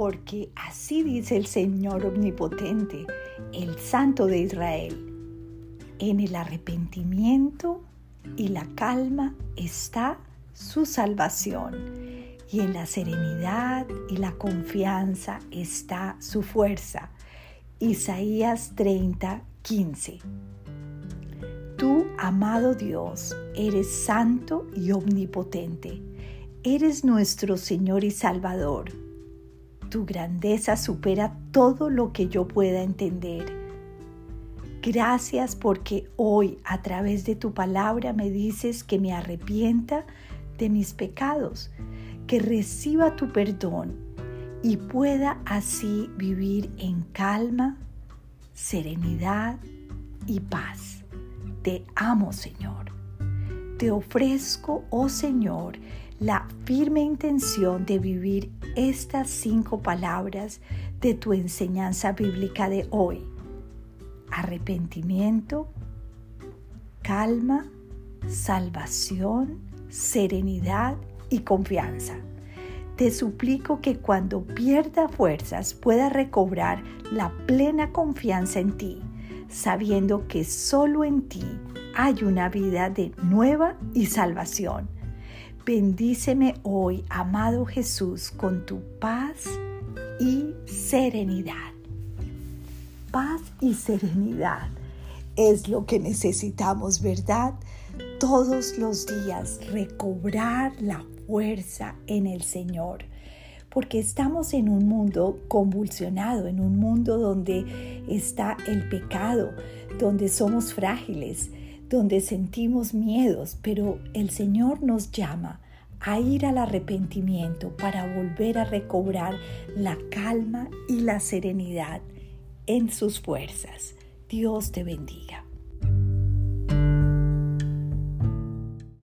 porque así dice el Señor Omnipotente, el Santo de Israel. En el arrepentimiento y la calma está su salvación, y en la serenidad y la confianza está su fuerza. Isaías 30, 15. Tú, amado Dios, eres santo y omnipotente. Eres nuestro Señor y Salvador. Tu grandeza supera todo lo que yo pueda entender. Gracias porque hoy a través de tu palabra me dices que me arrepienta de mis pecados, que reciba tu perdón y pueda así vivir en calma, serenidad y paz. Te amo, Señor. Te ofrezco, oh Señor, la firme intención de vivir estas cinco palabras de tu enseñanza bíblica de hoy. Arrepentimiento, calma, salvación, serenidad y confianza. Te suplico que cuando pierda fuerzas pueda recobrar la plena confianza en ti, sabiendo que solo en ti hay una vida de nueva y salvación Bendíceme hoy, amado Jesús, con tu paz y serenidad. Paz y serenidad es lo que necesitamos, ¿verdad? Todos los días recobrar la fuerza en el Señor porque estamos en un mundo convulsionado, en un mundo donde está el pecado, donde somos frágiles, donde sentimos miedos, pero el Señor nos llama a ir al arrepentimiento para volver a recobrar la calma y la serenidad en sus fuerzas. Dios te bendiga.